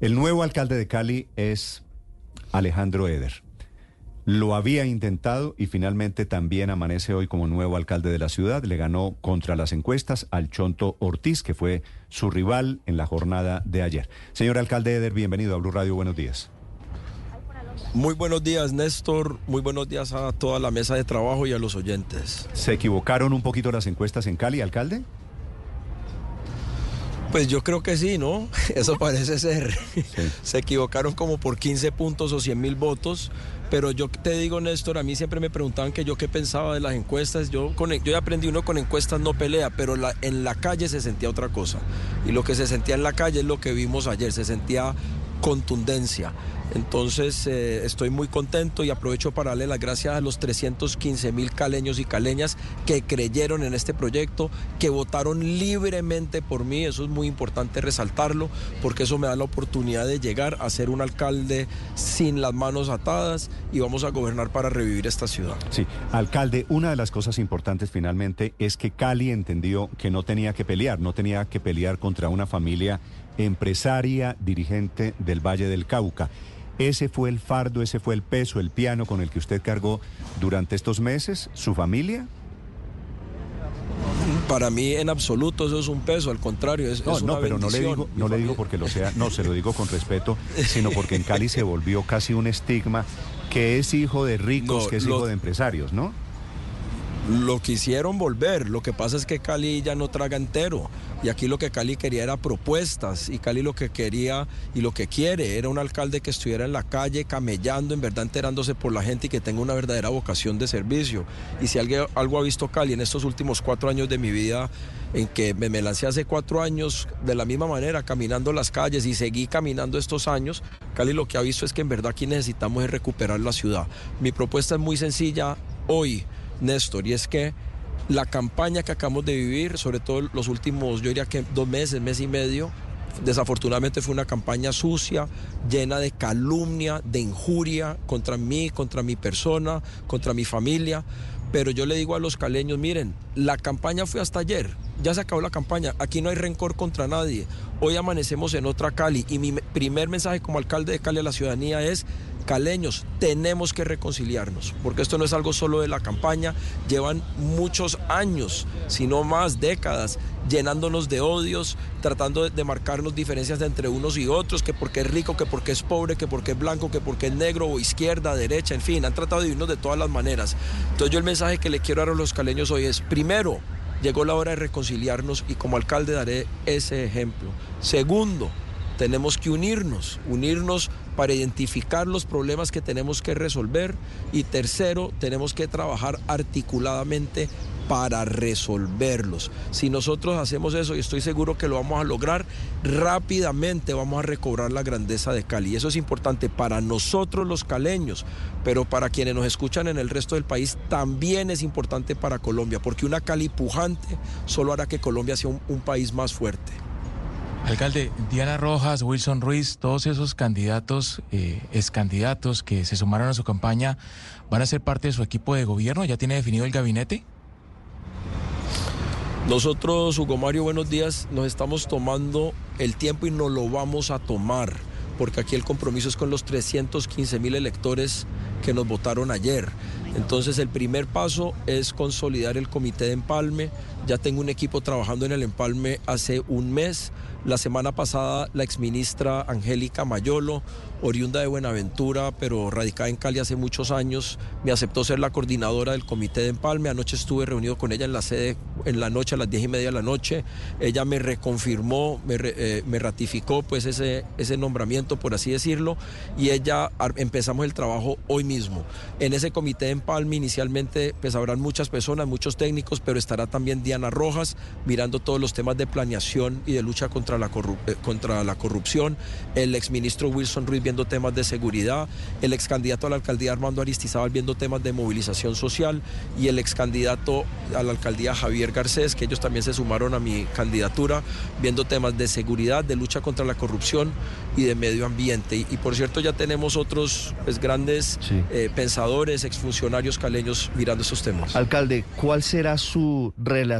El nuevo alcalde de Cali es Alejandro Eder. Lo había intentado y finalmente también amanece hoy como nuevo alcalde de la ciudad. Le ganó contra las encuestas al Chonto Ortiz, que fue su rival en la jornada de ayer. Señor alcalde Eder, bienvenido a Blue Radio. Buenos días. Muy buenos días, Néstor. Muy buenos días a toda la mesa de trabajo y a los oyentes. ¿Se equivocaron un poquito las encuestas en Cali, alcalde? Pues yo creo que sí, ¿no? Eso parece ser. Se equivocaron como por 15 puntos o 100 mil votos. Pero yo te digo, Néstor, a mí siempre me preguntaban que yo qué pensaba de las encuestas. Yo, con, yo aprendí uno con encuestas no pelea, pero la, en la calle se sentía otra cosa. Y lo que se sentía en la calle es lo que vimos ayer. Se sentía contundencia. Entonces eh, estoy muy contento y aprovecho para darle las gracias a los 315 mil caleños y caleñas que creyeron en este proyecto, que votaron libremente por mí. Eso es muy importante resaltarlo porque eso me da la oportunidad de llegar a ser un alcalde sin las manos atadas y vamos a gobernar para revivir esta ciudad. Sí, alcalde, una de las cosas importantes finalmente es que Cali entendió que no tenía que pelear, no tenía que pelear contra una familia empresaria, dirigente del Valle del Cauca. ¿Ese fue el fardo, ese fue el peso, el piano con el que usted cargó durante estos meses, su familia? Para mí en absoluto eso es un peso, al contrario, es, no, es una no, pero no le digo, no le digo porque lo sea, no, se lo digo con respeto, sino porque en Cali se volvió casi un estigma que es hijo de ricos, No, que es lo- hijo de empresarios, ¿no? Lo quisieron volver, lo que pasa es que Cali ya no traga entero. Y aquí lo que Cali quería era propuestas. Y Cali lo que quería y lo que quiere era un alcalde que estuviera en la calle camellando, en verdad enterándose por la gente y que tenga una verdadera vocación de servicio. Y si alguien, algo ha visto Cali en estos últimos cuatro años de mi vida, en que me, lancé hace cuatro años de la misma manera, caminando las calles y seguí caminando estos años, Cali lo que ha visto es que en verdad aquí necesitamos es recuperar la ciudad. Mi propuesta es muy sencilla hoy. Néstor, y es que la campaña que acabamos de vivir, sobre todo los últimos, yo diría que dos meses, mes y medio, desafortunadamente fue una campaña sucia, llena de calumnia, de injuria contra mí, contra mi persona, contra mi familia. Pero yo le digo a los caleños, miren, la campaña fue hasta ayer, ya se acabó la campaña, aquí no hay rencor contra nadie. Hoy amanecemos en otra Cali y mi me- primer mensaje como alcalde de Cali a la ciudadanía es, caleños, tenemos que reconciliarnos, porque esto no es algo solo de la campaña, llevan muchos años, si no más décadas, llenándonos de odios, tratando de, marcarnos diferencias entre unos y otros, que porque es rico, que porque es pobre, que porque es blanco, que porque es negro o izquierda, derecha, en fin, han tratado de vivirnos de todas las maneras. Entonces yo el mensaje que le quiero dar a los caleños hoy es, primero, llegó la hora de reconciliarnos y como alcalde daré ese ejemplo. Segundo, tenemos que unirnos, unirnos para identificar los problemas que tenemos que resolver. Y tercero, tenemos que trabajar articuladamente para resolverlos. Si nosotros hacemos eso, y estoy seguro que lo vamos a lograr, rápidamente vamos a recobrar la grandeza de Cali. Y eso es importante para nosotros los caleños, pero para quienes nos escuchan en el resto del país también es importante para Colombia, porque una Cali pujante solo hará que Colombia sea un, un país más fuerte. Alcalde, Diana Rojas, Wilson Ruiz, todos esos candidatos, eh, excandidatos que se sumaron a su campaña, ¿van a ser parte de su equipo de gobierno? ¿Ya tiene definido el gabinete? Nosotros, Hugo Mario, buenos días, nos estamos tomando el tiempo y nos lo vamos a tomar, porque aquí el compromiso es con los 315 mil electores que nos votaron ayer. Entonces el primer paso es consolidar el comité de empalme. Ya tengo un equipo trabajando en el empalme hace un mes. La semana pasada la exministra Angélica Mayolo, oriunda de Buenaventura, pero radicada en Cali hace muchos años, me aceptó ser la coordinadora del comité de empalme. Anoche estuve reunido con ella en la sede en la noche, a las diez y media de la noche. Ella me reconfirmó, me, eh, me ratificó pues ese, ese nombramiento, por así decirlo, y ella empezamos el trabajo hoy mismo. En ese comité de empalme inicialmente pues habrán muchas personas, muchos técnicos, pero estará también Diana Rojas, mirando todos los temas de planeación y de lucha contra la, eh, contra la corrupción, el exministro Wilson Ruiz viendo temas de seguridad, el ex candidato a la alcaldía Armando Aristizábal viendo temas de movilización social y el ex candidato a la alcaldía Javier Garcés, que ellos también se sumaron a mi candidatura, viendo temas de seguridad, de lucha contra la corrupción y de medio ambiente. Y, por cierto, ya tenemos otros pues, grandes eh, pensadores, exfuncionarios caleños mirando esos temas. Alcalde, ¿cuál será su relación?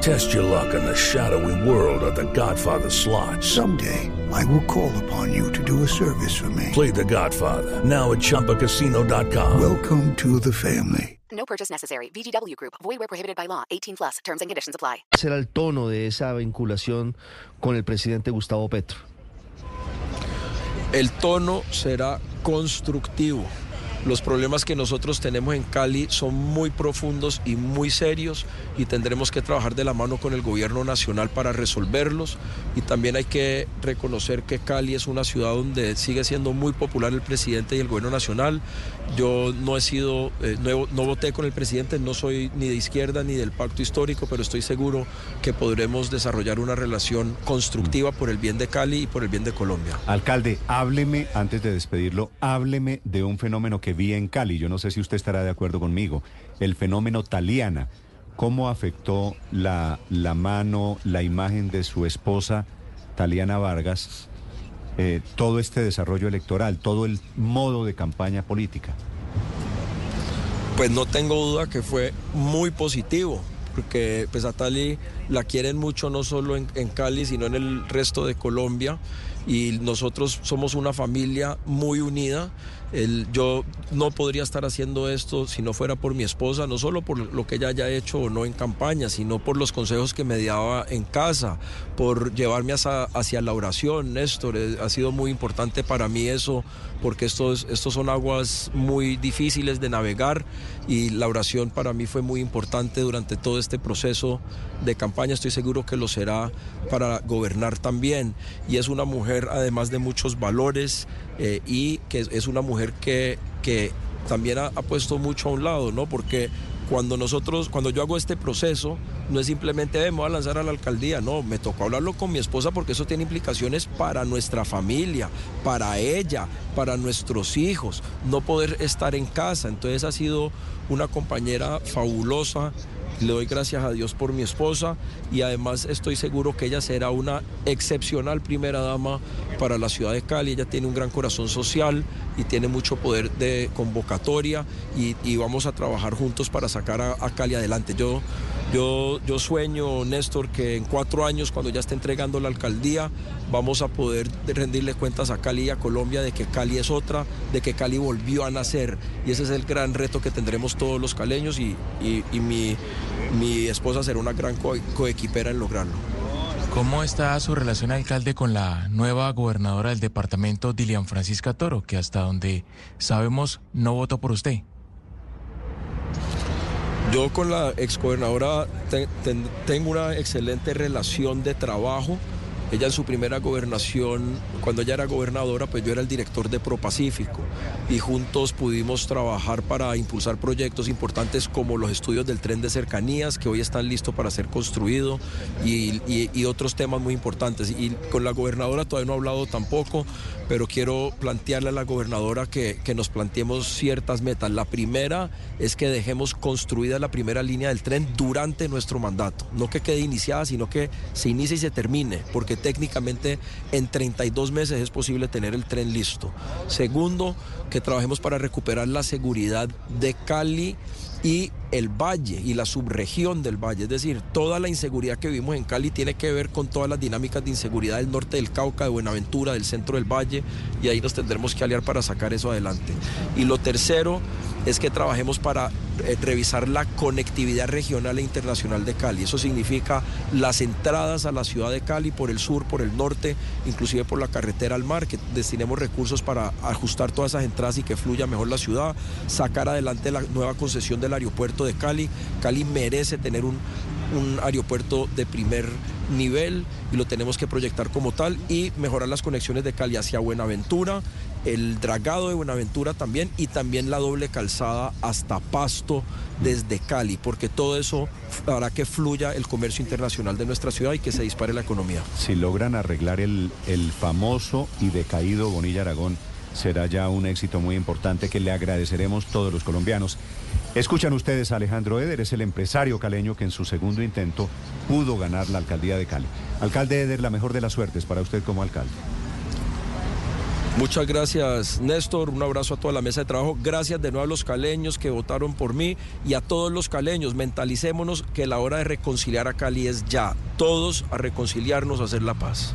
Test your luck in the shadowy world of The Godfather slot. Someday I will call upon you to do a service for me. Play the Godfather. Now at Chumpacasino.com. Welcome to the family. No purchase necessary. VGW Group. Void where prohibited by law. 18 plus. Terms and conditions apply. será el tono de esa vinculación con el presidente Gustavo Petro? El tono será constructivo. Los problemas que nosotros tenemos en Cali son muy profundos y muy serios y tendremos que trabajar de la mano con el gobierno nacional para resolverlos. Y también hay que reconocer que Cali es una ciudad donde sigue siendo muy popular el presidente y el gobierno nacional. Yo no he sido, eh, no, no voté con el presidente, no soy ni de izquierda ni del pacto histórico, pero estoy seguro que podremos desarrollar una relación constructiva por el bien de Cali y por el bien de Colombia. Alcalde, hábleme, antes de despedirlo, hábleme de un fenómeno que en Cali. Yo no sé si usted estará de acuerdo conmigo. El fenómeno Taliana. ¿Cómo afectó la, la mano, la imagen de su esposa, Taliana Vargas, eh, todo este desarrollo electoral, todo el modo de campaña política? Pues no tengo duda que fue muy positivo, porque pues a Tali la quieren mucho no solo en Cali, sino en el resto de Colombia y nosotros somos una familia muy unida. El, yo no podría estar haciendo esto si no fuera por mi esposa, no solo por lo que ella haya hecho o no en campaña, sino por los consejos que me daba en casa, por llevarme hacia, hacia la oración, Néstor. Eh, ha sido muy importante para mí eso, porque estos, estos son aguas muy difíciles de navegar y la oración para mí fue muy importante durante todo este proceso de campaña. Estoy seguro que lo será para gobernar también. Y es una mujer, además de muchos valores, eh, y que es una mujer que, que también ha, ha, puesto mucho a un lado, ¿no? Porque cuando nosotros, cuando yo hago este proceso, no es simplemente me voy a lanzar a la alcaldía, no, me tocó hablarlo con mi esposa porque eso tiene implicaciones para nuestra familia, para ella, para nuestros hijos, no poder estar en casa. Entonces ha sido una compañera fabulosa le doy gracias a Dios por mi esposa y además estoy seguro que ella será una excepcional primera dama para la ciudad de Cali. Ella tiene un gran corazón social y tiene mucho poder de convocatoria y, vamos a trabajar juntos para sacar a, Cali adelante. Yo, yo, yo sueño, Néstor, que en cuatro años, cuando ya esté entregando la alcaldía, vamos a poder rendirle cuentas a Cali y a Colombia de que Cali es otra, de que Cali volvió a nacer. Y ese es el gran reto que tendremos todos los caleños y, mi, esposa será una gran co coequipera en lograrlo. ¿Cómo está su relación, alcalde, con la nueva gobernadora del departamento, Dilian Francisca Toro, que hasta donde sabemos no votó por usted? Yo con la exgobernadora te, te, tengo una excelente relación de trabajo. Ella en su primera gobernación, cuando ella era gobernadora, pues yo era el director de ProPacífico y juntos pudimos trabajar para impulsar proyectos importantes como los estudios del tren de cercanías que hoy están listos para ser construidos y, y, otros temas muy importantes. Y con la gobernadora todavía no he hablado tampoco, pero quiero plantearle a la gobernadora que, que nos planteemos ciertas metas. La primera es que dejemos construida la primera línea del tren durante nuestro mandato, no que quede iniciada, sino que se inicie y se termine, porque técnicamente en 32 meses es posible tener el tren listo. Segundo, que trabajemos para recuperar la seguridad de Cali y el valle y la subregión del valle. Es decir, toda la inseguridad que vivimos en Cali tiene que ver con todas las dinámicas de inseguridad del norte del Cauca, de Buenaventura, del centro del valle, y ahí nos tendremos que aliar para sacar eso adelante. Y lo tercero es que trabajemos para eh, revisar la conectividad regional e internacional de Cali. Eso significa las entradas a la ciudad de Cali por el sur, por el norte, inclusive por la carretera al mar, que destinemos recursos para ajustar todas esas entradas y que fluya mejor la ciudad, sacar adelante la nueva concesión del aeropuerto de Cali. Cali merece tener un, un aeropuerto de primer nivel y lo tenemos que proyectar como tal y mejorar las conexiones de Cali hacia Buenaventura, el dragado de Buenaventura también y también la doble calzada hasta Pasto desde Cali, porque todo eso hará que fluya el comercio internacional de nuestra ciudad y que se dispare la economía. Si logran arreglar el, el famoso y decaído Bonilla Aragón, será ya un éxito muy importante que le agradeceremos todos los colombianos. Escuchan ustedes a Alejandro Eder, es el empresario caleño que en su segundo intento pudo ganar la alcaldía de Cali. Alcalde Eder, la mejor de las suertes para usted como alcalde. Muchas gracias, Néstor. Un abrazo a toda la mesa de trabajo. Gracias de nuevo a los caleños que votaron por mí y a todos los caleños. Mentalicémonos que la hora de reconciliar a Cali es ya. Todos a reconciliarnos, a hacer la paz.